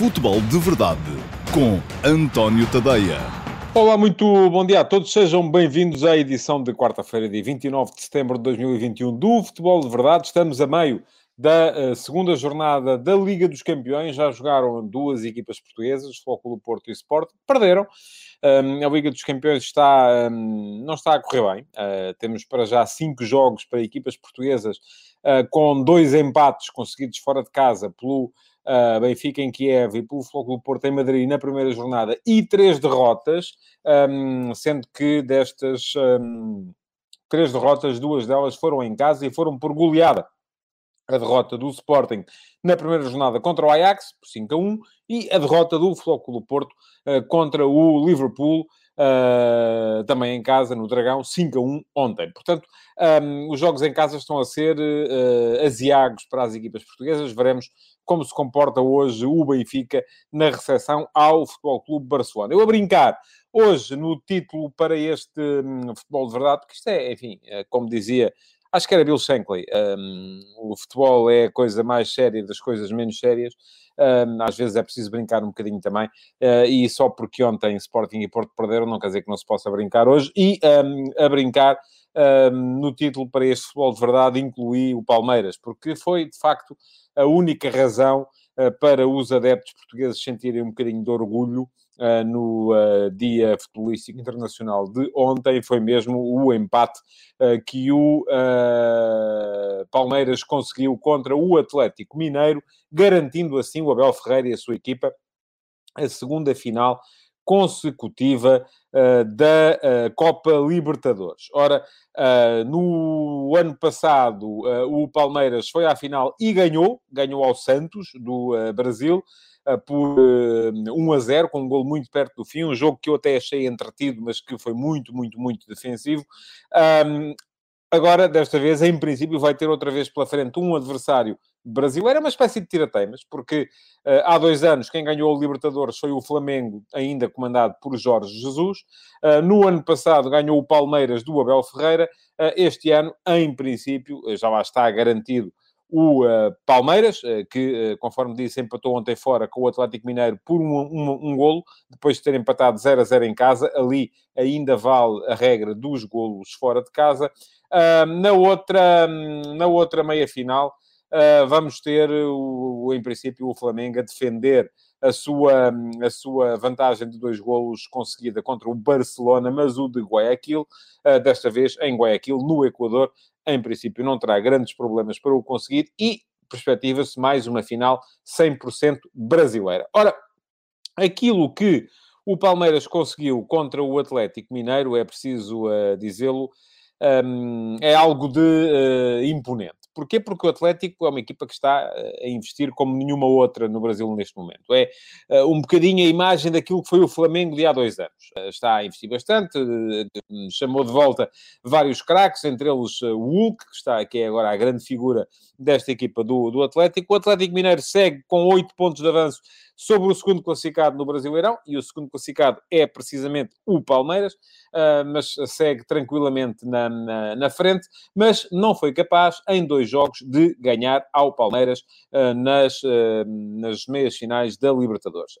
Futebol de Verdade com António Tadeia. Olá, muito bom dia a todos. Sejam bem-vindos à edição de quarta-feira, dia 29 de setembro de 2021 do Futebol de Verdade. Estamos a meio da uh, segunda jornada da Liga dos Campeões. Já jogaram duas equipas portuguesas, Flóculo Porto e Sport. Perderam. A Liga dos Campeões está, não está a correr bem. Uh, temos para já cinco jogos para equipas portuguesas uh, com dois empates conseguidos fora de casa pelo uh, Benfica em Kiev e pelo Flóculo Porto em Madrid na primeira jornada e três derrotas, um, sendo que destas um, três derrotas, duas delas foram em casa e foram por goleada. A derrota do Sporting na primeira jornada contra o Ajax, por 5 a 1, e a derrota do Flóculo Porto uh, contra o Liverpool, uh, também em casa, no Dragão, 5 a 1 ontem. Portanto, um, os jogos em casa estão a ser uh, aziagos para as equipas portuguesas. Veremos como se comporta hoje o Benfica na recepção ao Futebol Clube Barcelona. Eu a brincar hoje no título para este hum, futebol de verdade, porque isto é, enfim, é, como dizia, acho que era Bill Shankly, um, o futebol é a coisa mais séria das coisas menos sérias. Um, às vezes é preciso brincar um bocadinho também, uh, e só porque ontem Sporting e Porto perderam, não quer dizer que não se possa brincar hoje, e um, a brincar no título para este futebol de verdade incluí o Palmeiras, porque foi de facto a única razão uh, para os adeptos portugueses sentirem um bocadinho de orgulho uh, no uh, Dia Futebolístico Internacional de ontem, foi mesmo o empate que o Palmeiras conseguiu contra o Atlético Mineiro, garantindo assim o Abel Ferreira e a sua equipa a segunda final consecutiva uh, da uh, Copa Libertadores. Ora, uh, no ano passado, o Palmeiras foi à final e ganhou, ganhou ao Santos, do Brasil, por 1 a 0, com um gol muito perto do fim, um jogo que eu até achei entretido, mas que foi muito, muito, muito defensivo. Um, agora, desta vez, em princípio, vai ter outra vez pela frente um adversário brasileiro é uma espécie de tirateimas, porque uh, há dois anos quem ganhou o Libertadores foi o Flamengo, ainda comandado por Jorge Jesus. Uh, no ano passado ganhou o Palmeiras do Abel Ferreira. Uh, este ano, em princípio, já lá está garantido o Palmeiras, que, conforme disse, empatou ontem fora com o Atlético Mineiro por um, um, um golo, depois de ter empatado 0 a 0 em casa. Ali ainda vale a regra dos golos fora de casa. na, outra, na outra meia-final, uh, vamos ter, o, em princípio, o Flamengo a defender a sua, a sua vantagem de dois golos conseguida contra o Barcelona, mas o de Guayaquil, uh, desta vez em Guayaquil, no Equador, em princípio não terá grandes problemas para o conseguir e perspectiva-se mais uma final 100% brasileira. Ora, aquilo que o Palmeiras conseguiu contra o Atlético Mineiro, é preciso uh, dizê-lo, um, é algo de uh, imponente. Porquê? Porque o Atlético é uma equipa que está eh, a investir como nenhuma outra no Brasil neste momento. É uh, um bocadinho a imagem daquilo que foi o Flamengo de há dois anos. Uh, está a investir bastante, uh, chamou de volta vários craques, entre eles o Hulk, que, está, que é agora a grande figura desta equipa do, do Atlético. O Atlético Mineiro segue com oito pontos de avanço sobre o segundo classificado no Brasileirão, e o segundo classificado é precisamente o Palmeiras, uh, mas segue tranquilamente na, na, na, frente, mas não foi capaz, em dois jogos, de ganhar ao Palmeiras uh, nas, uh, nas meias finais da Libertadores.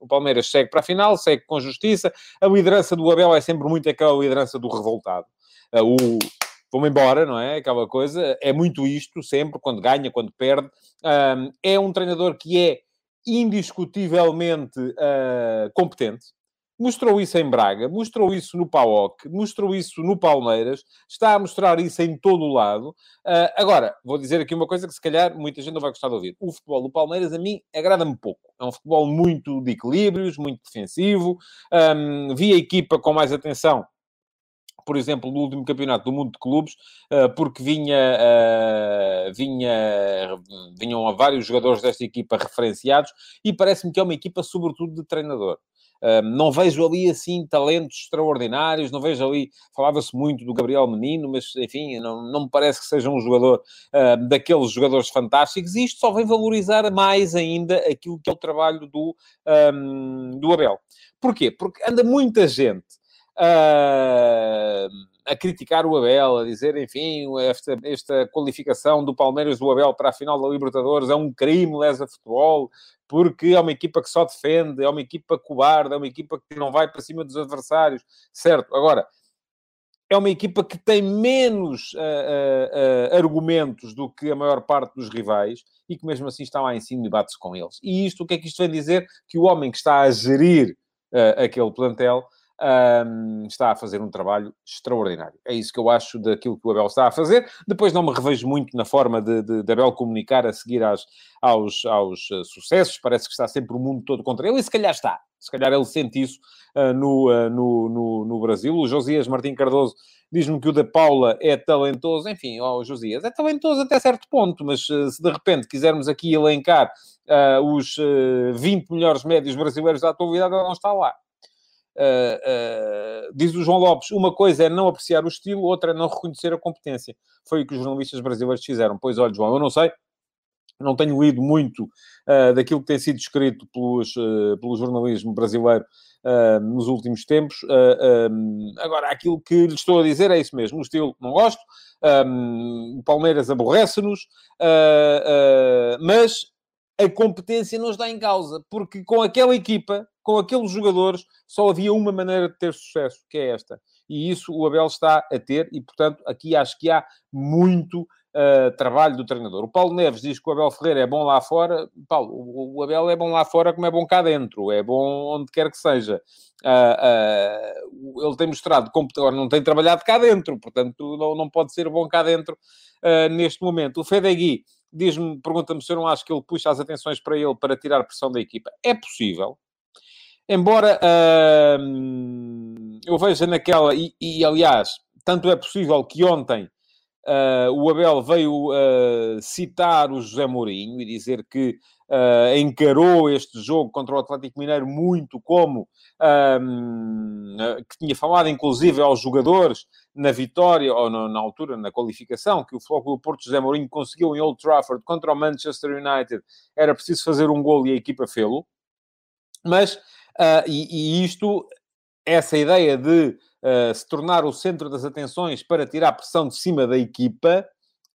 O Palmeiras segue para a final, segue com justiça, a liderança do Abel é sempre muito aquela liderança do revoltado. o vamos embora, não é? Aquela coisa. É muito isto, sempre, quando ganha, quando perde. Um, é um treinador que é indiscutivelmente uh, competente. Mostrou isso em Braga, mostrou isso no PAOC, mostrou isso no Palmeiras, está a mostrar isso em todo o lado. Uh, agora, vou dizer aqui uma coisa que se calhar muita gente não vai gostar de ouvir. O futebol do Palmeiras, a mim, agrada-me pouco. É um futebol muito de equilíbrios, muito defensivo. Um, vi a equipa com mais atenção por exemplo, no último campeonato do mundo de clubes, eh, porque vinha, eh, vinha, vinham a vários jogadores desta equipa referenciados e parece-me que é uma equipa, sobretudo, de treinador. Uh, não vejo ali assim talentos extraordinários, não vejo ali, falava-se muito do Gabriel Menino, mas enfim, não, não me parece que seja um jogador daqueles jogadores fantásticos, e isto só vem valorizar mais ainda aquilo que é o trabalho do, um, do Abel. Porquê? Porque anda muita gente uh, a criticar o Abel, a dizer, enfim, esta, esta qualificação do Palmeiras do Abel para a final da Libertadores é um crime lesa futebol, porque é uma equipa que só defende, é uma equipa cobarde, é uma equipa que não vai para cima dos adversários, certo? Agora, é uma equipa que tem menos uh, uh, uh, argumentos do que a maior parte dos rivais e que mesmo assim está lá em cima e bate-se com eles. E isto, o que é que isto vem dizer? Que o homem que está a gerir aquele plantel um, está a fazer um trabalho extraordinário. É isso que eu acho daquilo que o Abel está a fazer. Depois não me revejo muito na forma de, de, de Abel comunicar a seguir às, aos, aos uh, sucessos. Parece que está sempre o mundo todo contra ele e se calhar está. Se calhar ele sente isso uh, no, uh, no, no, no, Brasil. O Josias Martim Cardoso diz-me que o da Paula é talentoso. Enfim, ó, oh, Josias, é talentoso até certo ponto, mas se de repente quisermos aqui elencar os 20 melhores médios brasileiros da atualidade, ele não está lá. Uh, diz o João Lopes, uma coisa é não apreciar o estilo, outra é não reconhecer a competência. Foi o que os jornalistas brasileiros fizeram. Pois olha, João, eu não sei, não tenho lido muito uh, daquilo que tem sido escrito pelos, pelo jornalismo brasileiro nos últimos tempos. Um, agora, aquilo que lhe estou a dizer é isso mesmo. O estilo não gosto, um, o Palmeiras aborrece-nos, mas a competência não está em causa, porque com aquela equipa, com aqueles jogadores, só havia uma maneira de ter sucesso, que é esta. E isso o Abel está a ter, e portanto, aqui acho que há muito uh, trabalho do treinador. O Paulo Neves diz que o Abel Ferreira é bom lá fora. Paulo, o, Abel é bom lá fora como é bom cá dentro, é bom onde quer que seja. Uh, uh, ele tem mostrado, agora não tem trabalhado cá dentro, portanto, não, não pode ser bom cá dentro neste momento. O Fedegui diz-me, pergunta-me se eu não acho que ele puxa as atenções para ele para tirar pressão da equipa. É possível. Embora uh, eu veja naquela, e, e, aliás, tanto é possível que ontem uh, o Abel veio uh, citar o José Mourinho e dizer que uh, encarou este jogo contra o Atlético Mineiro muito como que tinha falado, inclusive, aos jogadores na vitória, ou no, na altura, na qualificação, que o Futebol Porto José Mourinho conseguiu em Old Trafford contra o Manchester United, era preciso fazer um gol e a equipa fê-lo. Mas, uh, e, e, isto, essa ideia de uh, se tornar o centro das atenções para tirar pressão de cima da equipa,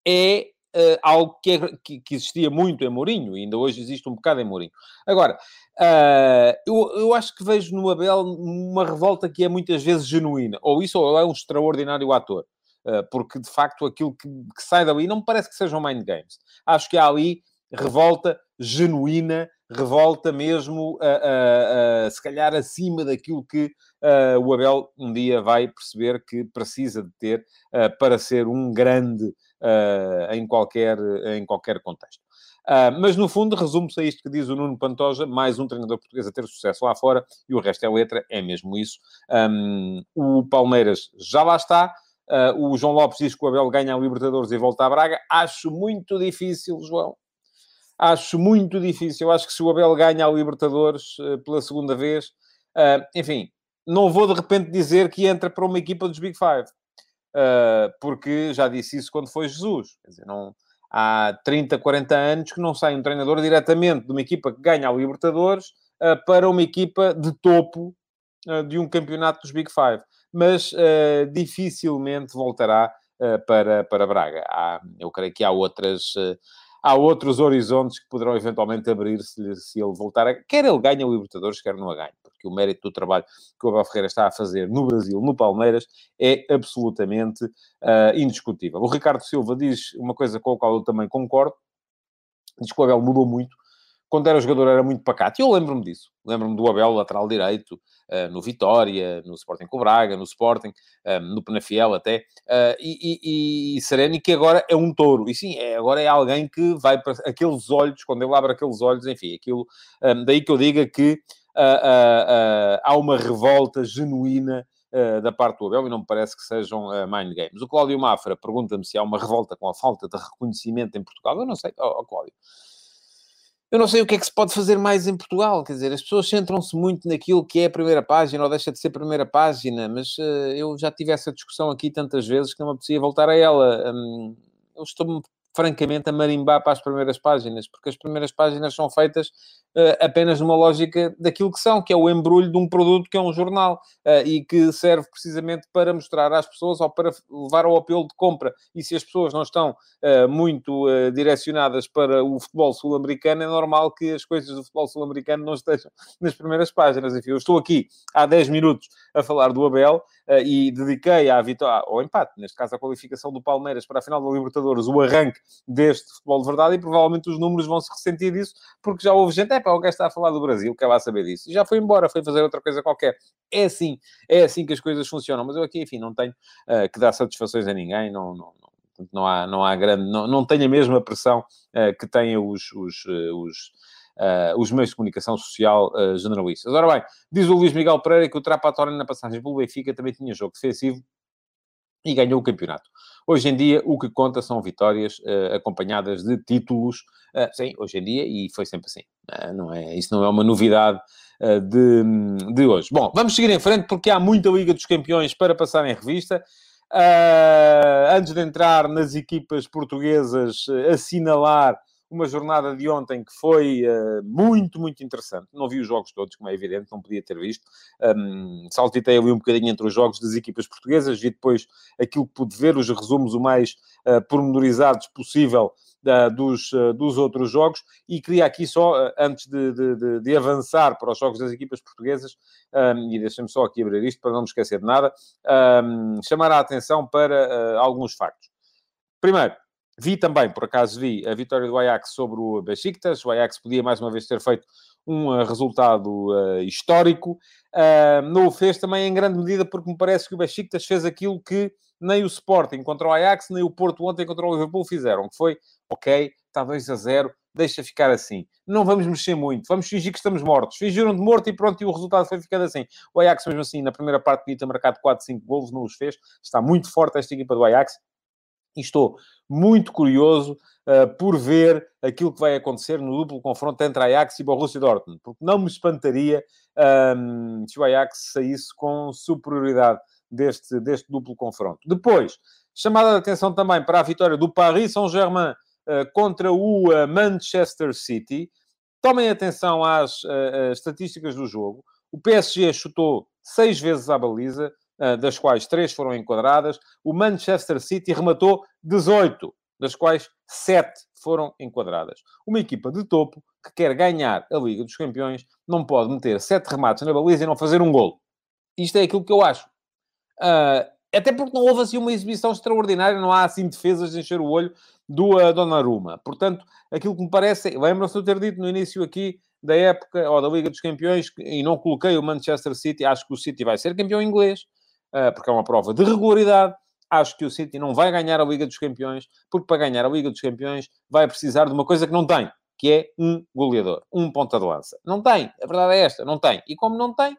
é uh, algo que, é, que, que, existia muito em Mourinho, e ainda hoje existe um bocado em Mourinho. Agora, uh, eu, eu acho que vejo no Abel uma revolta que é muitas vezes genuína, ou isso ou é um extraordinário ator. Uh, porque de facto aquilo que, que sai dali não me parece que sejam mind games. Acho que há ali revolta genuína, revolta mesmo, se calhar acima daquilo que o Abel um dia vai perceber que precisa de ter para ser um grande uh, em, qualquer, em qualquer contexto. Uh, mas, no fundo, resume-se a isto que diz o Nuno Pantoja, mais um treinador português a ter sucesso lá fora, e o resto é letra, é mesmo isso. Um, o Palmeiras já lá está. Uh, o João Lopes diz que o Abel ganha a Libertadores e volta à Braga. Acho muito difícil, João. Acho muito difícil. Eu acho que se o Abel ganha a Libertadores uh, pela segunda vez, uh, enfim, não vou de repente dizer que entra para uma equipa dos Big Five uh, porque já disse isso quando foi Jesus. Quer dizer, não, há 30, 40 anos que não sai um treinador diretamente de uma equipa que ganha a Libertadores para uma equipa de topo de um campeonato dos Big Five. Mas dificilmente voltará para, para Braga. Há, eu creio que há outras há outros horizontes que poderão eventualmente abrir se, se ele voltar a... Quer ele ganhe o Libertadores, quer não a ganhe, porque o mérito do trabalho que o Abel Ferreira está a fazer no Brasil, no Palmeiras, é absolutamente uh, indiscutível. O Ricardo Silva diz uma coisa com a qual eu também concordo, diz que o Abel mudou muito, quando era jogador era muito pacato. E eu lembro-me disso. Lembro-me do Abel, lateral direito, uh, no Vitória, no Sporting com Braga, no Sporting, eh, no Penafiel até, uh, e, e, e Sereni, que agora é um touro. E sim, é, agora é alguém que vai para aqueles olhos, quando ele abre aqueles olhos, enfim, aquilo... Daí que eu diga que há uma revolta genuína da parte do Abel e não me parece que sejam uh, mind games. O Cláudio Mafra pergunta-me se há uma revolta com a falta de reconhecimento em Portugal. Eu não sei, oh, oh Cláudio eu não sei o que é que se pode fazer mais em Portugal, quer dizer, as pessoas centram-se muito naquilo que é a primeira página ou deixa de ser a primeira página, mas uh, eu já tive essa discussão aqui tantas vezes que não me apetecia voltar a ela. Um, eu estou-me francamente, a marimbar para as primeiras páginas, porque as primeiras páginas são feitas uh, apenas numa lógica daquilo que são, que é o embrulho de um produto que é um jornal uh, e que serve precisamente para mostrar às pessoas ou para levar ao apelo de compra. E se as pessoas não estão uh, muito direcionadas para o futebol sul-americano, é normal que as coisas do futebol sul-americano não estejam nas primeiras páginas. Enfim, eu estou aqui há 10 minutos a falar do Abel e dediquei à vitória, ao empate, neste caso a qualificação do Palmeiras para a final da Libertadores, o arranque deste futebol de verdade e provavelmente os números vão se ressentir disso, porque já houve gente, é pá, o gajo está a falar do Brasil, quer lá saber disso. E já foi embora, foi fazer outra coisa qualquer. É assim, é assim que as coisas funcionam. Mas eu aqui, enfim, não tenho uh, que dar satisfações a ninguém, não, não, não, há, não há grande, não, não tenho a mesma pressão uh, que têm os, os, uh, os Uh, os meios de comunicação social uh, generalistas. Ora bem, diz o Luís Miguel Pereira que o Trapatório na passagem pelo Benfica também tinha jogo defensivo e ganhou o campeonato. Hoje em dia, o que conta são vitórias uh, acompanhadas de títulos. Uh, sim, hoje em dia, e foi sempre assim. Uh, não é, isso não é uma novidade de, de hoje. Bom, vamos seguir em frente porque há muita Liga dos Campeões para passar em revista. antes de entrar nas equipas portuguesas, assinalar uma jornada de ontem que foi uh, muito, muito interessante. Não vi os jogos todos, como é evidente, não podia ter visto. Um, saltitei ali um bocadinho entre os jogos das equipas portuguesas, vi depois aquilo que pude ver, os resumos o mais uh, pormenorizados possível uh, dos, uh, dos outros jogos. E queria aqui só, antes de, de, de, avançar para os jogos das equipas portuguesas, um, e deixem-me só aqui abrir isto para não me esquecer de nada, um, chamar a atenção para alguns factos. Primeiro, Vi também, por acaso vi, a vitória do Ajax sobre o Besiktas. O Ajax podia mais uma vez ter feito um uh, resultado uh, histórico. Uh, não o fez também em grande medida porque me parece que o Besiktas fez aquilo que nem o Sporting contra o Ajax, nem o Porto ontem contra o Liverpool fizeram, que foi, ok, está 2 a 0, deixa ficar assim. Não vamos mexer muito, vamos fingir que estamos mortos. Fingiram de morto e pronto, e o resultado foi ficando assim. O Ajax, mesmo assim, na primeira parte podia ter marcado 4, 5 golos, não os fez. Está muito forte esta equipa do Ajax. E estou muito curioso uh, por ver aquilo que vai acontecer no duplo confronto entre Ajax e Borussia Dortmund, porque não me espantaria um, se o Ajax saísse com superioridade deste, deste duplo confronto. Depois, chamada de atenção também para a vitória do Paris Saint-Germain uh, contra o uh, Manchester City. Tomem atenção às estatísticas do jogo. O PSG chutou seis vezes à baliza, das quais três foram enquadradas. O Manchester City rematou 18, das quais 7 foram enquadradas. Uma equipa de topo que quer ganhar a Liga dos Campeões não pode meter 7 remates na baliza e não fazer um golo. Isto é aquilo que eu acho. Uh, até porque não houve assim uma exibição extraordinária, não há assim defesas de encher o olho do uh, Donnarumma. Portanto, aquilo que me parece, lembram-se de eu ter dito no início aqui da época, ou da Liga dos Campeões, e não coloquei o Manchester City, acho que o City vai ser campeão inglês, porque é uma prova de regularidade. Acho que o City não vai ganhar a Liga dos Campeões, porque para ganhar a Liga dos Campeões vai precisar de uma coisa que não tem, que é um goleador, um ponta de lança. Não tem, a verdade é esta, não tem. E como não tem,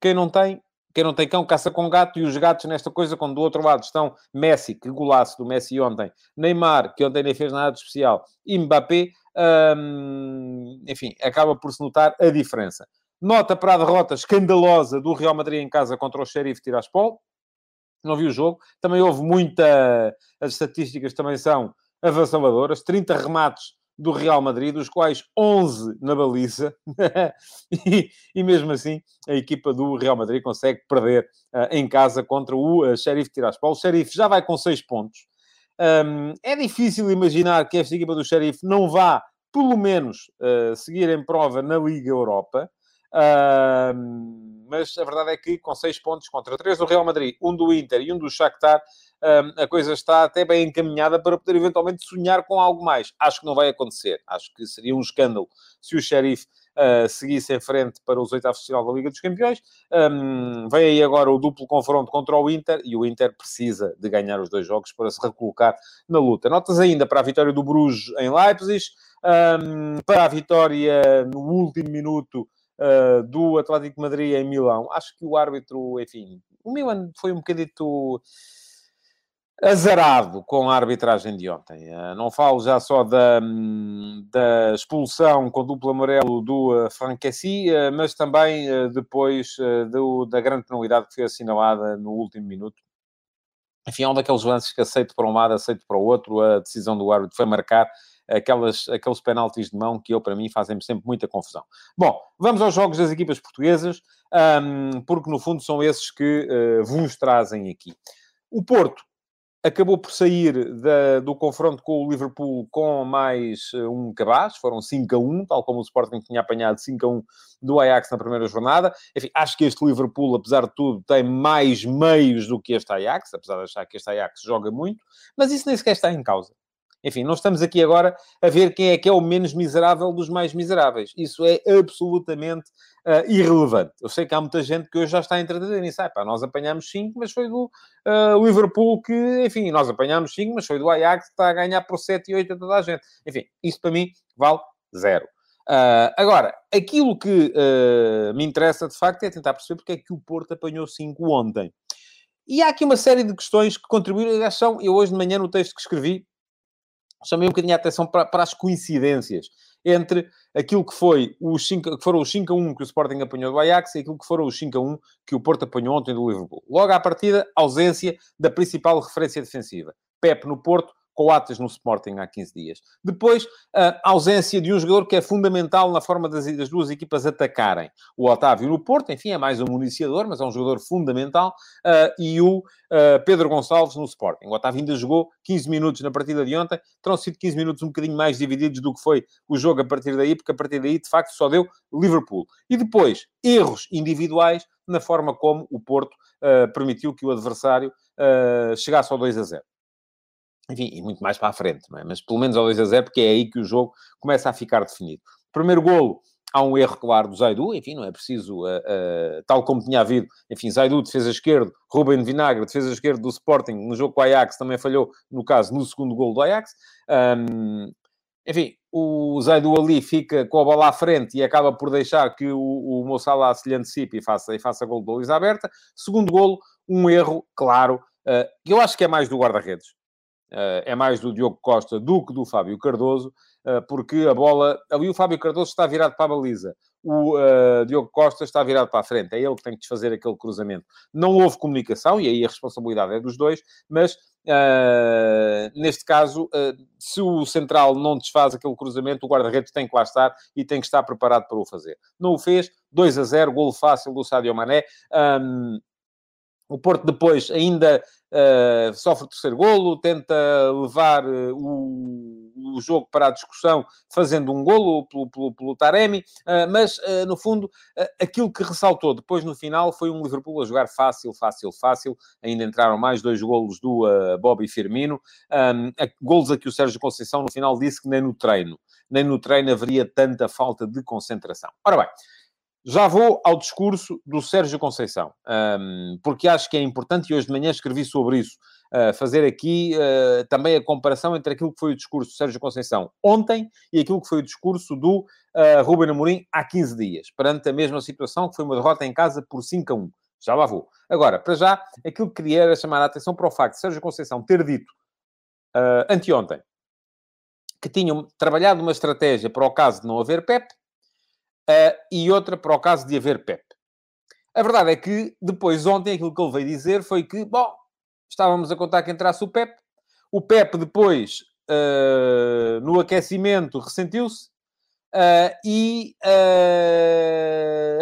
quem não tem, quem não tem cão caça com gato, e os gatos nesta coisa, quando do outro lado estão Messi, que golaço do Messi ontem, Neymar, que ontem nem fez nada de especial, e Mbappé, hum, enfim, acaba por se notar a diferença. Nota para a derrota escandalosa do Real Madrid em casa contra o Sheriff Tiraspol. Não vi o jogo. Também houve muita... As estatísticas também são avassaladoras. 30 remates do Real Madrid, dos quais 11 na baliza. e, e, mesmo assim, a equipa do Real Madrid consegue perder uh, em casa contra o uh, Sheriff Tiraspol. O Sheriff já vai com 6 pontos. Um, é difícil imaginar que esta equipa do Sheriff não vá, pelo menos, uh, seguir em prova na Liga Europa. Uh, mas a verdade é que com seis pontos contra três do Real Madrid, um do Inter e um do Shakhtar, a coisa está até bem encaminhada para poder eventualmente sonhar com algo mais. Acho que não vai acontecer. Acho que seria um escândalo se o Sheriff uh, seguisse em frente para os oitavos de final da Liga dos Campeões. Um, vem aí agora o duplo confronto contra o Inter e o Inter precisa de ganhar os dois jogos para se recolocar na luta. Notas ainda para a vitória do Bruges em Leipzig, um, para a vitória no último minuto uh, do Atlético de Madrid em Milão. Acho que o árbitro, enfim, o Milan foi um bocadito azarado com a arbitragem de ontem. Uh, não falo já só da, da expulsão com duplo amarelo do uh, Franquessi, mas também depois do, da grande penalidade que foi assinalada no último minuto enfim, é um daqueles lances que aceito para um lado, aceito para o outro. A decisão do árbitro foi marcar aquelas, aqueles penaltis de mão que eu, para mim, fazem-me sempre muita confusão. Bom, vamos aos jogos das equipas portuguesas, um, porque no fundo são esses que uh, vos trazem aqui. O Porto acabou por sair da, do confronto com o Liverpool com mais uh, um cabaz, foram 5 a 1, tal como o Sporting tinha apanhado 5 a 1 do Ajax na primeira jornada. Enfim, acho que este Liverpool, apesar de tudo, tem mais meios do que este Ajax, apesar de achar que este Ajax joga muito, mas isso nem sequer está em causa. Enfim, não estamos aqui agora a ver quem é que é o menos miserável dos mais miseráveis. Isso é absolutamente uh, irrelevante. Eu sei que há muita gente que hoje já está entretida nisso. Ah, pá, nós apanhámos 5, mas foi do uh, Liverpool que... Enfim, nós apanhámos 5, mas foi do Ajax que está a ganhar por 7 e 8 a toda a gente. Enfim, isso para mim vale zero. Uh, agora, aquilo que uh, me interessa de facto é tentar perceber porque é que o Porto apanhou 5 ontem. E há aqui uma série de questões que contribuíram. São, eu hoje de manhã, no texto que escrevi, chamei um bocadinho a atenção para, para as coincidências entre aquilo que, foi os 5, que foram os 5 a 1 que o Sporting apanhou do Ajax e aquilo que foram os 5 a 1 que o Porto apanhou ontem do Liverpool. Logo à partida, ausência da principal referência defensiva. Pep no Porto, Coates no Sporting há 15 dias. Depois, a ausência de um jogador que é fundamental na forma das, das, duas equipas atacarem. O Otávio no Porto, enfim, é mais um municiador, mas é um jogador fundamental. Uh, e o uh, Pedro Gonçalves no Sporting. O Otávio ainda jogou 15 minutos na partida de ontem. Terão sido 15 minutos um bocadinho mais divididos do que foi o jogo a partir daí, porque a partir daí, de facto, só deu Liverpool. E depois, erros individuais na forma como o Porto uh, permitiu que o adversário chegasse ao 2 a 0 enfim, e muito mais para a frente, é? mas pelo menos ao 2 a 0, porque é aí que o jogo começa a ficar definido. Primeiro golo, há um erro claro do Zaidu, enfim, não é preciso, uh, uh, tal como tinha havido, enfim, Zaidu, defesa esquerdo, Ruben Vinagre, defesa esquerdo do Sporting, no jogo com o Ajax, também falhou, no caso, no segundo golo do Ajax. Um, enfim, o Zaidu ali fica com a bola à frente e acaba por deixar que o, o Moçala se lhe antecipe e faça, e faça golo de baliza aberta. Segundo golo, um erro, claro, uh, que eu acho que é mais do guarda-redes. Uh, é mais do Diogo Costa do que do Fábio Cardoso, uh, porque a bola. Ali o Fábio Cardoso está virado para a baliza, o uh, Diogo Costa está virado para a frente, é ele que tem que desfazer aquele cruzamento. Não houve comunicação, e aí a responsabilidade é dos dois, mas neste caso, se o central não desfaz aquele cruzamento, o guarda-redes tem que lá estar e tem que estar preparado para o fazer. Não o fez, 2 a 0, golo fácil do Sádio Mané. Um, o Porto depois ainda uh, sofre o terceiro golo, tenta levar uh, o, o, jogo para a discussão fazendo um golo pelo, pelo, pelo Taremi, uh, mas no fundo aquilo que ressaltou depois no final foi um Liverpool a jogar fácil, fácil, fácil. Ainda entraram mais dois golos do Bobby Firmino, um, a, golos a que o Sérgio Conceição no final disse que nem no treino, nem no treino haveria tanta falta de concentração. Ora bem, já vou ao discurso do Sérgio Conceição, porque acho que é importante, e hoje de manhã escrevi sobre isso, uh, fazer aqui uh, também a comparação entre aquilo que foi o discurso do Sérgio Conceição ontem e aquilo que foi o discurso do uh, Ruben Amorim há 15 dias, perante a mesma situação, que foi uma derrota em casa por 5 a 1. Já lá vou. Agora, para já, aquilo que queria era chamar a atenção para o facto de Sérgio Conceição ter dito anteontem que tinham trabalhado uma estratégia para o caso de não haver PEP, uh, e outra para o caso de haver PEP. A verdade é que depois, ontem, aquilo que ele veio dizer foi que, bom, estávamos a contar que entrasse o PEP, o PEP depois, uh, no aquecimento, ressentiu-se, uh, e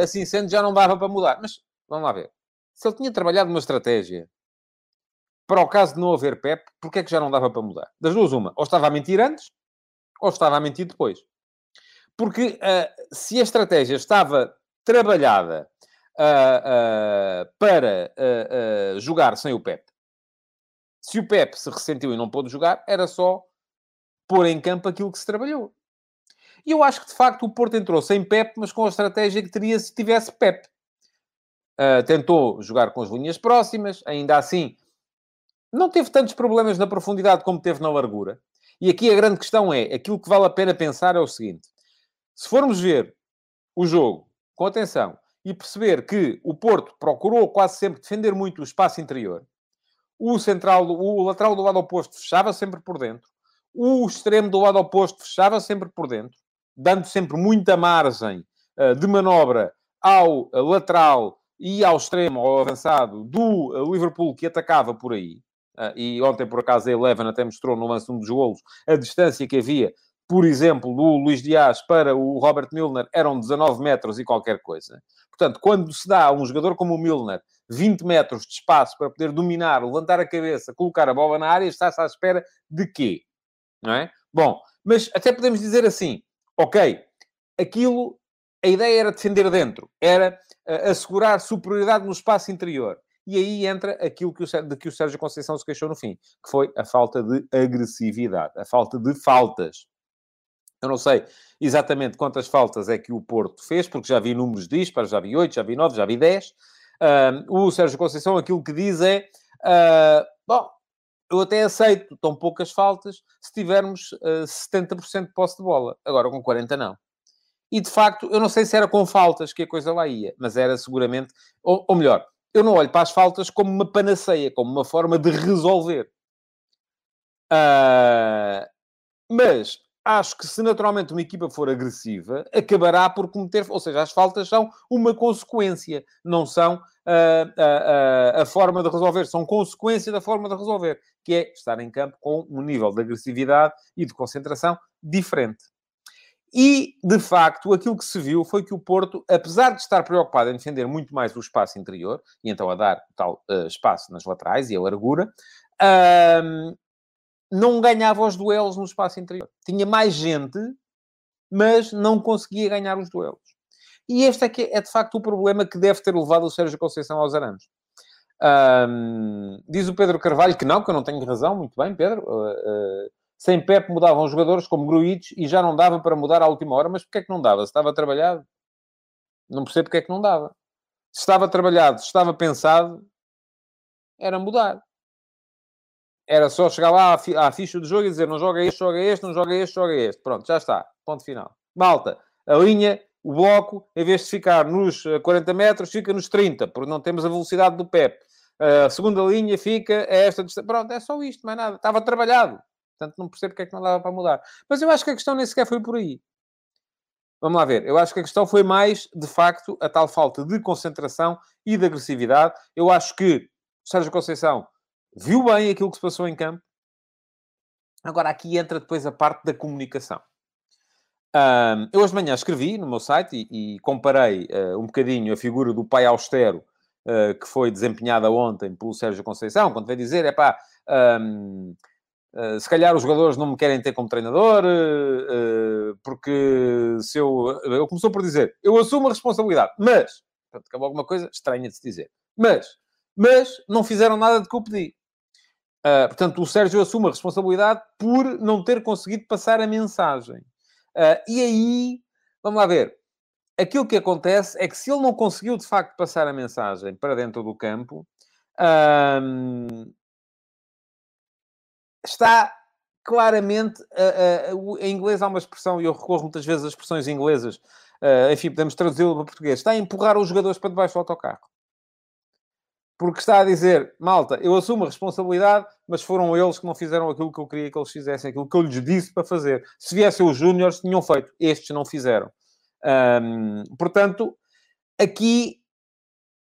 assim sendo, já não dava para mudar. Mas, vamos lá ver. Se ele tinha trabalhado uma estratégia para o caso de não haver PEP, porquê é que já não dava para mudar? Das duas, uma. Ou estava a mentir antes, ou estava a mentir depois. Porque uh, se a estratégia estava trabalhada uh, uh, para jogar sem o Pep, se o Pep se ressentiu e não pôde jogar, era só pôr em campo aquilo que se trabalhou. E eu acho que, de facto, o Porto entrou sem Pep, mas com a estratégia que teria se tivesse Pep. tentou jogar com as linhas próximas, ainda assim não teve tantos problemas na profundidade como teve na largura. E aqui a grande questão é, aquilo que vale a pena pensar é o seguinte. Se formos ver o jogo com atenção e perceber que o Porto procurou quase sempre defender muito o espaço interior, o central, o lateral do lado oposto fechava sempre por dentro, o extremo do lado oposto fechava sempre por dentro, dando sempre muita margem uh, de manobra ao uh, lateral e ao extremo, ao avançado do uh, Liverpool que atacava por aí. e ontem, por acaso, a Eleven até mostrou no lance um dos golos a distância que havia, por exemplo, do Luís Dias para o Robert Milner, eram 19 metros e qualquer coisa. Portanto, quando se dá a um jogador como o Milner 20 metros de espaço para poder dominar, levantar a cabeça, colocar a bola na área, está-se à espera de quê? Não é? Bom, mas até podemos dizer assim, ok, aquilo, a ideia era defender dentro, era uh, assegurar superioridade no espaço interior. E aí entra aquilo que o, de que o Sérgio Conceição se queixou no fim, que foi a falta de agressividade, a falta de faltas. Eu não sei exatamente quantas faltas é que o Porto fez, porque já vi números dispares, já vi 8, já vi 9, já vi 10. Uh, o Sérgio Conceição aquilo que diz é: uh, bom, eu até aceito tão poucas faltas se tivermos uh, 70% de posse de bola. Agora com 40% não. E de facto, eu não sei se era com faltas que a coisa lá ia, mas era seguramente. Ou, ou melhor, eu não olho para as faltas como uma panaceia, como uma forma de resolver. Uh, mas acho que se naturalmente uma equipa for agressiva, acabará por cometer, ou seja, as faltas são uma consequência, não são a, a, a forma de resolver, são consequência da forma de resolver, que é estar em campo com um nível de agressividade e de concentração diferente. E, de facto, aquilo que se viu foi que o Porto, apesar de estar preocupado em defender muito mais o espaço interior, e então a dar tal espaço nas laterais e a largura, não ganhava os duelos no espaço interior. Tinha mais gente, mas não conseguia ganhar os duelos. E este é, que é, de facto, o problema que deve ter levado o Sérgio Conceição aos arames. Um, diz o Pedro Carvalho que não, que eu não tenho razão. Muito bem, Pedro. Uh, uh, sem Pep mudavam jogadores como Gruitch e já não dava para mudar à última hora. Mas porquê é que não dava? Se estava trabalhado? Não percebo porque é que não dava. Se estava trabalhado, se estava pensado, era mudar era só chegar lá à, ficha do jogo e dizer não joga este, joga este, não joga este, joga este. Pronto, já está. Ponto final. Malta, a linha, o bloco, em vez de ficar nos 40 eh, metros, fica nos 30, porque não temos a velocidade do PEP. A segunda linha fica a esta distância. Pronto, é só isto, mais nada. Estava trabalhado. Portanto, não percebo porque é que não dava para mudar. Mas eu acho que a questão nem sequer foi por aí. Vamos lá ver. Eu acho que a questão foi mais, de facto, a tal falta de concentração e de agressividade. Eu acho que Sérgio Conceição viu bem aquilo que se passou em campo. Agora, aqui entra depois a parte da comunicação. Um, eu hoje de manhã escrevi no meu site e, e comparei uh, um bocadinho a figura do pai austero uh, que foi desempenhada ontem pelo Sérgio Conceição, quando veio dizer, é pá, um, uh, se calhar os jogadores não me querem ter como treinador, porque se eu... Ele começou por dizer, eu assumo a responsabilidade, mas... Portanto, acabou alguma coisa estranha de se dizer. Mas, mas não fizeram nada de que eu pedi. Uh, portanto, o Sérgio assume a responsabilidade por não ter conseguido passar a mensagem. Uh, e aí, vamos lá ver. Aquilo que acontece é que se ele não conseguiu, de facto, passar a mensagem para dentro do campo, está claramente... em inglês há uma expressão, e eu recorro muitas vezes às expressões inglesas, enfim, podemos traduzi-lo para português. Está a empurrar os jogadores para debaixo do autocarro porque está a dizer, malta, eu assumo a responsabilidade, mas foram eles que não fizeram aquilo que eu queria que eles fizessem, aquilo que eu lhes disse para fazer. Se viessem os júniores, tinham feito. Estes não fizeram. portanto, aqui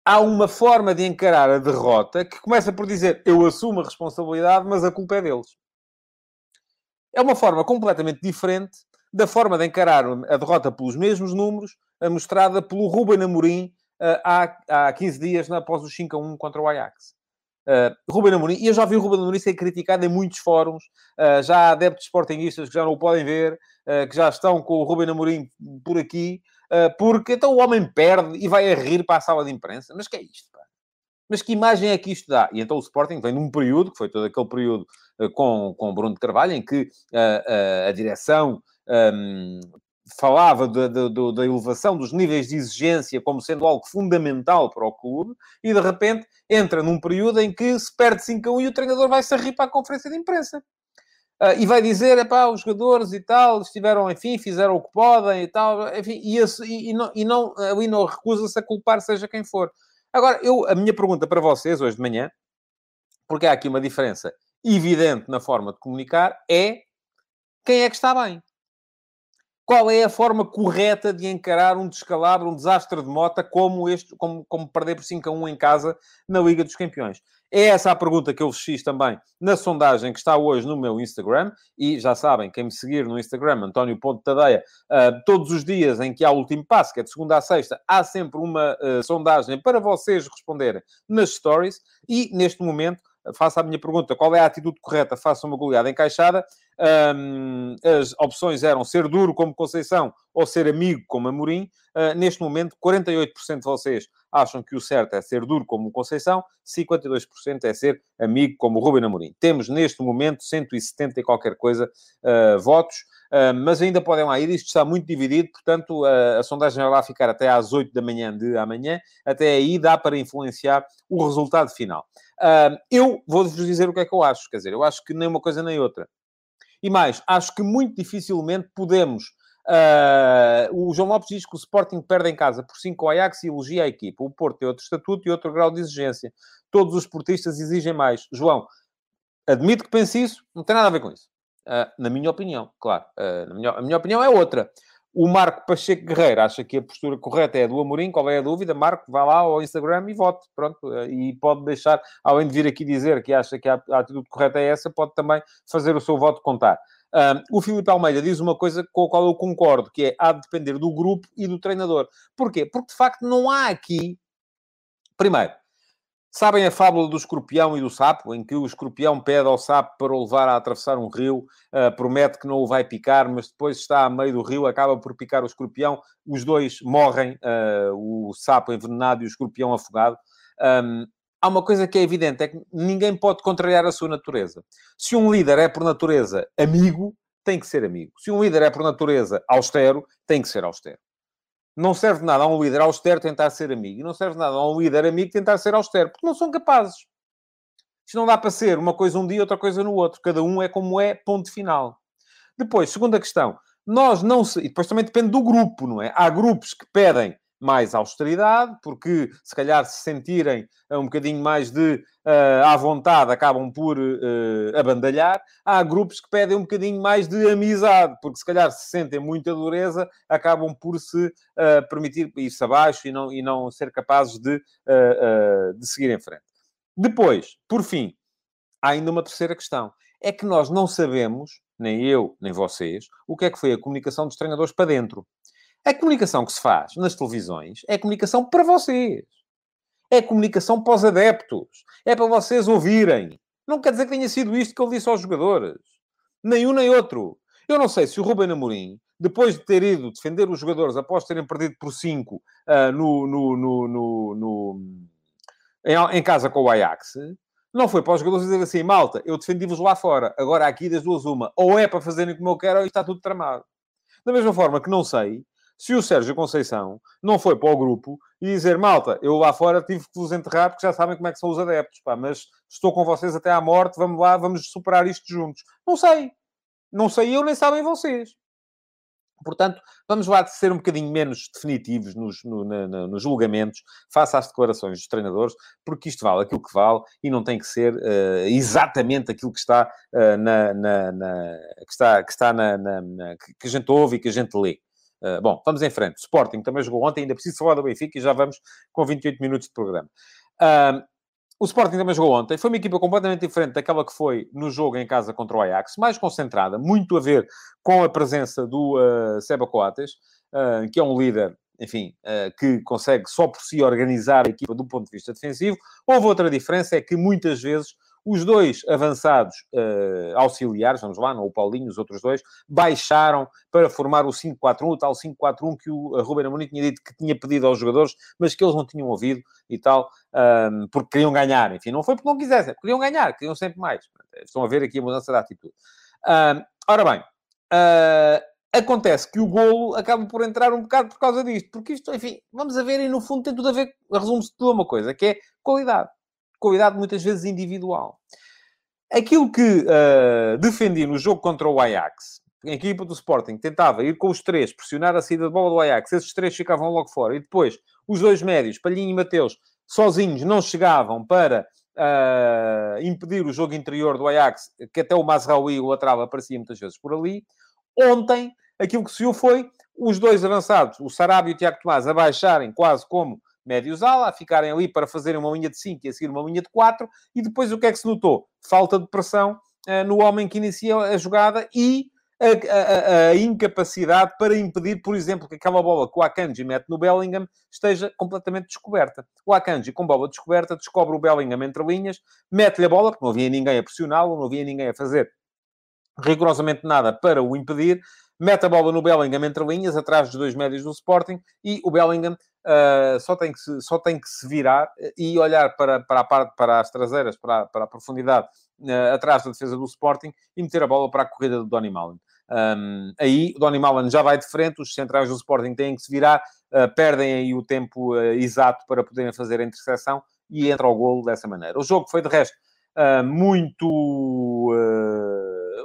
há uma forma de encarar a derrota que começa por dizer, eu assumo a responsabilidade, mas a culpa é deles. É uma forma completamente diferente da forma de encarar a derrota pelos mesmos números, mostrada pelo Ruben Amorim há, há 15 dias após o 5 a 1 contra o Ajax. Uh, Ruben Amorim, e eu já vi o Ruben Amorim ser criticado em muitos fóruns, uh, já há adeptos sportinguistas que já não o podem ver, uh, que já estão com o Ruben Amorim por aqui, porque então o homem perde e vai a rir para a sala de imprensa. Mas que é isto, pá? Mas que imagem é que isto dá? E então o Sporting vem num período, que foi todo aquele período com, com Bruno de Carvalho, em que a direção um, falava da, da, da, elevação dos níveis de exigência como sendo algo fundamental para o clube, e de repente entra num período em que se perde 5 a 1 e o treinador vai-se rir para a conferência de imprensa. Uh, e vai dizer, é pá, os jogadores e tal, estiveram, enfim, fizeram o que podem e tal, enfim, e, esse, e, e não, e não, ali não recusa-se a culpar seja quem for. Agora, eu, a minha pergunta para vocês, hoje de manhã, porque há aqui uma diferença evidente na forma de comunicar, é quem é que está bem? Qual é a forma correta de encarar um descalabro, um desastre de mota como este, como, como perder por 5 a 1 em casa na Liga dos Campeões? É essa a pergunta que eu vos fiz também na sondagem que está hoje no meu Instagram. E já sabem, quem me seguir no Instagram, António Ponto Tadeia, uh, todos os dias em que há o último passo, que é de segunda a sexta, há sempre uma uh, sondagem para vocês responderem nas stories. E neste momento faça a minha pergunta, qual é a atitude correta? Faça uma goleada encaixada. Um, as opções eram ser duro como Conceição ou ser amigo como Amorim. Uh, neste momento, 48% de vocês acham que o certo é ser duro como Conceição, 52% é ser amigo como Ruben Amorim. Temos neste momento 170 e qualquer coisa uh, votos, uh, mas ainda podem lá ir. Isto está muito dividido, portanto, a sondagem vai lá ficar até às 8 da manhã de amanhã. Até aí dá para influenciar o resultado final. eu vou-vos dizer o que é que eu acho, quer dizer, eu acho que nem uma coisa nem outra. E mais, acho que muito dificilmente podemos. Uh, o João Lopes diz que o Sporting perde em casa por 5 ao Ajax e elogia a equipa. O Porto tem outro estatuto e outro grau de exigência. Todos os portistas exigem mais. João, admito que pense isso, não tem nada a ver com isso. Uh, na minha opinião, claro. Uh, minha, a minha opinião é outra. O Marco Pacheco Guerreiro acha que a postura correta é a do Amorim. Qual é a dúvida? Marco, vá lá ao Instagram e vote. Pronto. E pode deixar, além de vir aqui dizer que acha que a, atitude correta é essa, pode também fazer o seu voto contar. O Filipe Almeida diz uma coisa com a qual eu concordo, que é há de depender do grupo e do treinador. Porquê? Porque, de facto, não há aqui... Primeiro, Sabem a fábula do escorpião e do sapo, em que o escorpião pede ao sapo para o levar a atravessar um rio, uh, promete que não o vai picar, mas depois está a meio do rio, acaba por picar o escorpião, os dois morrem, uh, o sapo envenenado e o escorpião afogado. Um, há uma coisa que é evidente, é que ninguém pode contrariar a sua natureza. Se um líder é por natureza amigo, tem que ser amigo. Se um líder é por natureza austero, tem que ser austero. Não serve nada a um líder austero tentar ser amigo. E não serve nada a um líder amigo tentar ser austero. Porque não são capazes. Isto não dá para ser uma coisa um dia, outra coisa no outro. Cada um é como é, ponto final. Depois, segunda questão. Nós não se... E depois também depende do grupo, não é? Há grupos que pedem mais austeridade, porque se calhar se sentirem eh, um bocadinho mais de uh, à vontade, acabam por uh, abandalhar. Há grupos que pedem um bocadinho mais de amizade, porque se calhar se sentem muita dureza, acabam por se uh, permitir ir-se abaixo e não, e não ser capazes de, de seguir em frente. Depois, por fim, há ainda uma terceira questão. É que nós não sabemos, nem eu, nem vocês, o que é que foi a comunicação dos treinadores para dentro. A comunicação que se faz nas televisões é comunicação para vocês. É comunicação para os adeptos. É para vocês ouvirem. Não quer dizer que tenha sido isto que ele disse aos jogadores. Nem um nem outro. Eu não sei se o Ruben Amorim, depois de ter ido defender os jogadores após terem perdido por 5 uh, no, no, no, no em, em, casa com o Ajax, não foi para os jogadores dizer assim, malta, eu defendi-vos lá fora, agora aqui das duas uma. Ou é para fazerem como eu quero ou está tudo tramado. Da mesma forma que não sei se o Sérgio Conceição não foi para o grupo e dizer, malta, eu lá fora tive que vos enterrar porque já sabem como é que são os adeptos, pá, mas estou com vocês até à morte, vamos lá, vamos superar isto juntos. Não sei. Não sei eu, nem sabem vocês. Portanto, vamos lá ser um bocadinho menos definitivos nos, no, na, nos julgamentos, face às declarações dos treinadores, porque isto vale aquilo que vale e não tem que ser uh, exatamente aquilo que está, uh, na, na, na, que está, que, está na, na, que a gente ouve e que a gente lê. Uh, bom, vamos em frente. Sporting também jogou ontem, ainda preciso falar do Benfica e já vamos com 28 minutos de programa. Uh, o Sporting também jogou ontem. Foi uma equipa completamente diferente daquela que foi no jogo em casa contra o Ajax, mais concentrada, muito a ver com a presença do uh, Seba Coates, uh, que é um líder, enfim, que consegue só por si organizar a equipa do ponto de vista defensivo. Houve outra diferença, é que muitas vezes os dois avançados uh, auxiliares, vamos lá, não o Paulinho, os outros dois, baixaram para formar o 5-4-1, o tal 5-4-1 que o Ruben Amorim tinha dito que tinha pedido aos jogadores, mas que eles não tinham ouvido e tal, um, porque queriam ganhar. Enfim, não foi porque não quisessem, é queriam ganhar, queriam sempre mais. Estão a ver aqui a mudança de atitude. Um, ora bem, uh, acontece que o golo acaba por entrar um bocado por causa disto, porque isto, enfim, vamos a ver, e no fundo tem tudo a ver, resume-se tudo a uma coisa, que é qualidade qualidade muitas vezes individual. Aquilo que uh, defendi no jogo contra o Ajax, a equipa do Sporting tentava ir com os três, pressionar a saída de bola do Ajax, esses três ficavam logo fora, e depois os dois médios, Palhinho e Mateus, sozinhos não chegavam para uh, impedir o jogo interior do Ajax, que até o Mazraoui, o lateral, aparecia muitas vezes por ali. Ontem, aquilo que se viu foi os dois avançados, o Sarabia e o Tiago Tomás, abaixarem quase como médios ala, a ficarem ali para fazerem uma linha de 5 e a seguir uma linha de 4, e depois o que é que se notou? Falta de pressão uh, no homem que inicia a jogada e a, a, a, incapacidade para impedir, por exemplo, que aquela bola que o Akanji mete no Bellingham esteja completamente descoberta. O Akanji, com bola descoberta, descobre o Bellingham entre linhas, mete-lhe a bola, porque não havia ninguém a pressioná-lo, não havia ninguém a fazer rigorosamente nada para o impedir, mete a bola no Bellingham entre linhas, atrás dos dois médios do Sporting, e o Bellingham uh, só, tem que se, só tem que se virar e olhar para, para a parte, para as traseiras, para, para a profundidade uh, atrás da defesa do Sporting e meter a bola para a corrida do Donny Malen. Um, aí o Donny Malen já vai de frente, os centrais do Sporting têm que se virar, uh, perdem aí o tempo exato para poderem fazer a interseção e entra o golo dessa maneira. O jogo foi, de resto, muito...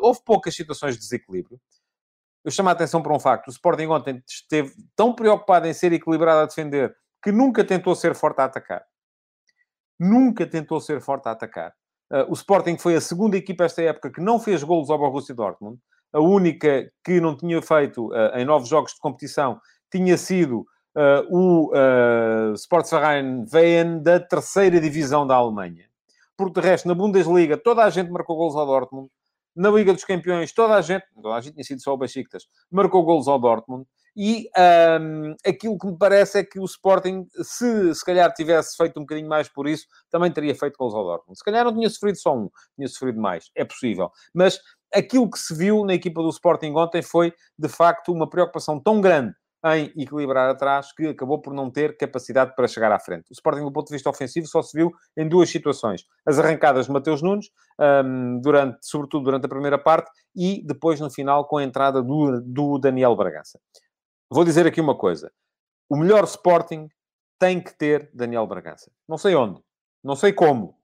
houve poucas situações de desequilíbrio eu chamo a atenção para um facto. O Sporting ontem esteve tão preocupado em ser equilibrado a defender que nunca tentou ser forte a atacar. Nunca tentou ser forte a atacar. Uh, o Sporting foi a segunda equipa esta época que não fez golos ao Borussia Dortmund. A única que não tinha feito uh, em nove jogos de competição tinha sido uh, o uh, Sportsverein Wien da terceira divisão da Alemanha. Porque, de resto, na Bundesliga, toda a gente marcou golos ao Dortmund na Liga dos Campeões, toda a gente, toda a gente tinha sido só o Besiktas, marcou golos ao Dortmund. E um, aquilo que me parece é que o Sporting, se se calhar tivesse feito um bocadinho mais por isso, também teria feito gols ao Dortmund. Se calhar não tinha sofrido só um, tinha sofrido mais. É possível. Mas aquilo que se viu na equipa do Sporting ontem foi, de facto, uma preocupação tão grande em equilibrar atrás, que acabou por não ter capacidade para chegar à frente. O Sporting, do ponto de vista ofensivo, só se viu em duas situações. As arrancadas de Mateus Nunes, durante, sobretudo durante a primeira parte, e depois, no final, com a entrada do, do Daniel Bragança. Vou dizer aqui uma coisa. O melhor Sporting tem que ter Daniel Bragança. Não sei onde. Não sei como.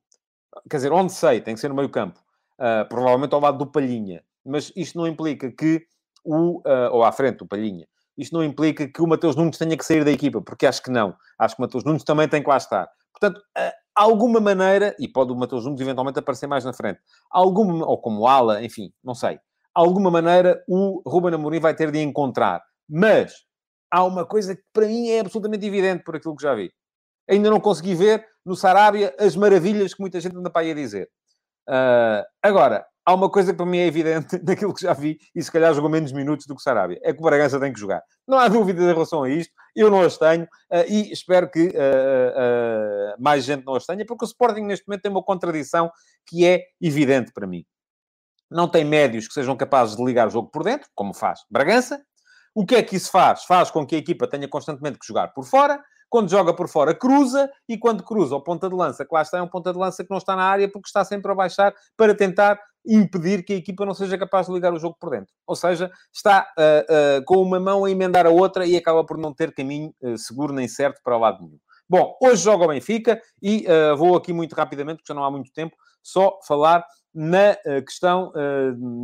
Quer dizer, onde sei, tem que ser no meio campo. Uh, provavelmente ao lado do Palhinha. Mas isto não implica que o... Uh, ou à frente do Palhinha isto não implica que o Mateus Nunes tenha que sair da equipa, porque acho que não. Acho que o Mateus Nunes também tem que lá estar. Portanto, alguma maneira, e pode o Mateus Nunes eventualmente aparecer mais na frente, alguma, ou como ala, enfim, não sei. Alguma maneira o Ruben Amorim vai ter de encontrar. Mas há uma coisa que para mim é absolutamente evidente por aquilo que já vi. Ainda não consegui ver no Sarabia as maravilhas que muita gente anda para aí a dizer. Uh, agora, há uma coisa que para mim é evidente daquilo que já vi, e se calhar jogou menos minutos do que Sarabia, é que o Bragança tem que jogar. Não há dúvida em relação a isto, eu não as tenho, uh, e espero que uh, uh, mais gente não as tenha, porque o Sporting neste momento tem uma contradição que é evidente para mim. Não tem médios que sejam capazes de ligar o jogo por dentro, como faz Bragança. O que é que isso faz? Faz com que a equipa tenha constantemente que jogar por fora, quando joga por fora, cruza, e quando cruza o ponta de lança, que lá está, é um ponta de lança que não está na área porque está sempre a baixar para tentar impedir que a equipa não seja capaz de ligar o jogo por dentro. Ou seja, está uh, uh, com uma mão a emendar a outra e acaba por não ter caminho uh, seguro nem certo para o lado nenhum. Bom, hoje joga o Benfica e vou aqui muito rapidamente, porque já não há muito tempo, só falar na questão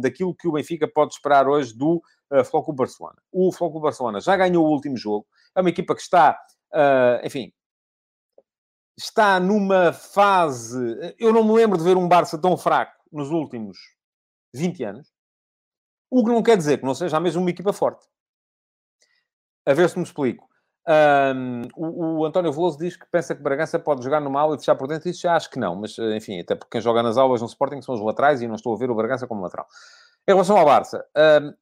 daquilo que o Benfica pode esperar hoje do uh, Flóculo Barcelona. O Flóculo Barcelona já ganhou o último jogo, é uma equipa que está, enfim, está numa fase. Eu não me lembro de ver um Barça tão fraco nos últimos 20 anos, o que não quer dizer que não seja a mesma uma equipa forte. A ver se me explico. Um, o, o, António Veloso diz que pensa que Bragança pode jogar numa aula e fechar por dentro. Isso já acho que não, mas enfim, até porque quem joga nas aulas no Sporting são os laterais e não estou a ver o Bragança como lateral. Em relação ao Barça,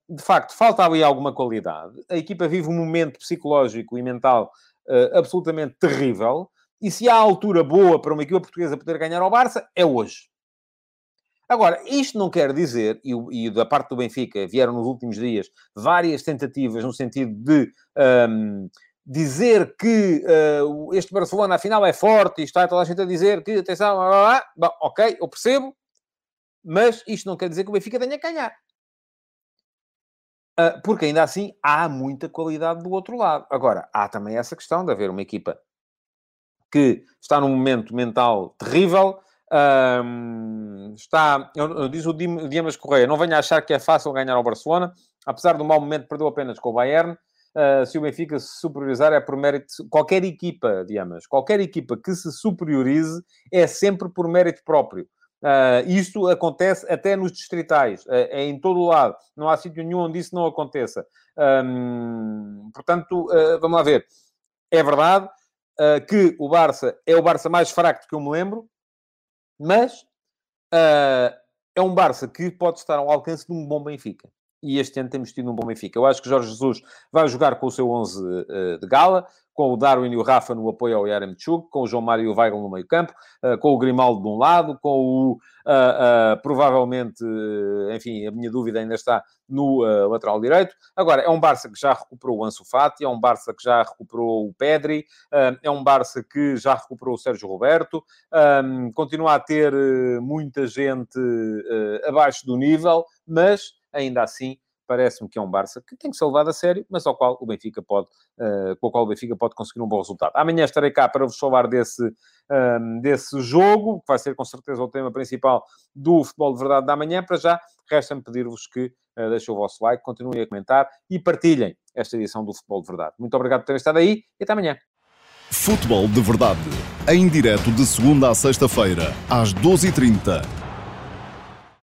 um, de facto, falta ali alguma qualidade. A equipa vive um momento psicológico e mental uh, absolutamente terrível. E se há altura boa para uma equipa portuguesa poder ganhar ao Barça, é hoje. Agora, isto não quer dizer, e, e, da parte do Benfica vieram nos últimos dias várias tentativas no sentido de um, dizer que uh, este Barcelona afinal é forte e está toda a gente a dizer que, atenção, blá, blá, blá. Bom, ok, eu percebo, mas isto não quer dizer que o Benfica tenha que ganhar. Uh, porque ainda assim há muita qualidade do outro lado. Agora, há também essa questão de haver uma equipa que está num momento mental terrível, um, está, diz o Dimas Correia, não venha achar que é fácil ganhar ao Barcelona, apesar do mau momento, perdeu apenas com o Bayern. Uh, se o Benfica se superiorizar é por mérito. Qualquer equipa, Diamas, qualquer equipa que se superiorize é sempre por mérito próprio. Uh, isto acontece até nos distritais, uh, é em todo o lado. Não há sítio nenhum onde isso não aconteça. Um, portanto, uh, vamos lá ver. É verdade, que o Barça é o Barça mais fraco que eu me lembro, mas uh, é um Barça que pode estar ao alcance de um bom Benfica. E este ano temos tido um bom Benfica. Eu acho que Jorge Jesus vai jogar com o seu 11 uh, de gala com o Darwin e o Rafa no apoio ao Yaremchuk, com o João Mário e o Weigl no meio campo, uh, com o Grimaldo de um lado, com o, uh, uh, provavelmente, enfim, a minha dúvida ainda está no lateral direito. Agora, é um Barça que já recuperou o Ansu Fati, é um Barça que já recuperou o Pedri, é um Barça que já recuperou o Sérgio Roberto, um, continua a ter muita gente abaixo do nível, mas ainda assim parece-me que é um Barça que tem que ser levado a sério, mas ao qual o Benfica pode, uh, com o qual o Benfica pode conseguir um bom resultado. Amanhã estarei cá para vos falar desse, ehm, desse jogo, que vai ser com certeza o tema principal do Futebol de Verdade da manhã. Para já, resta-me pedir-vos que uh, deixem o vosso like, continuem a comentar e partilhem esta edição do Futebol de Verdade. Muito obrigado por terem estado aí e até amanhã. Futebol de Verdade, em direto de segunda a sexta-feira, às 12h30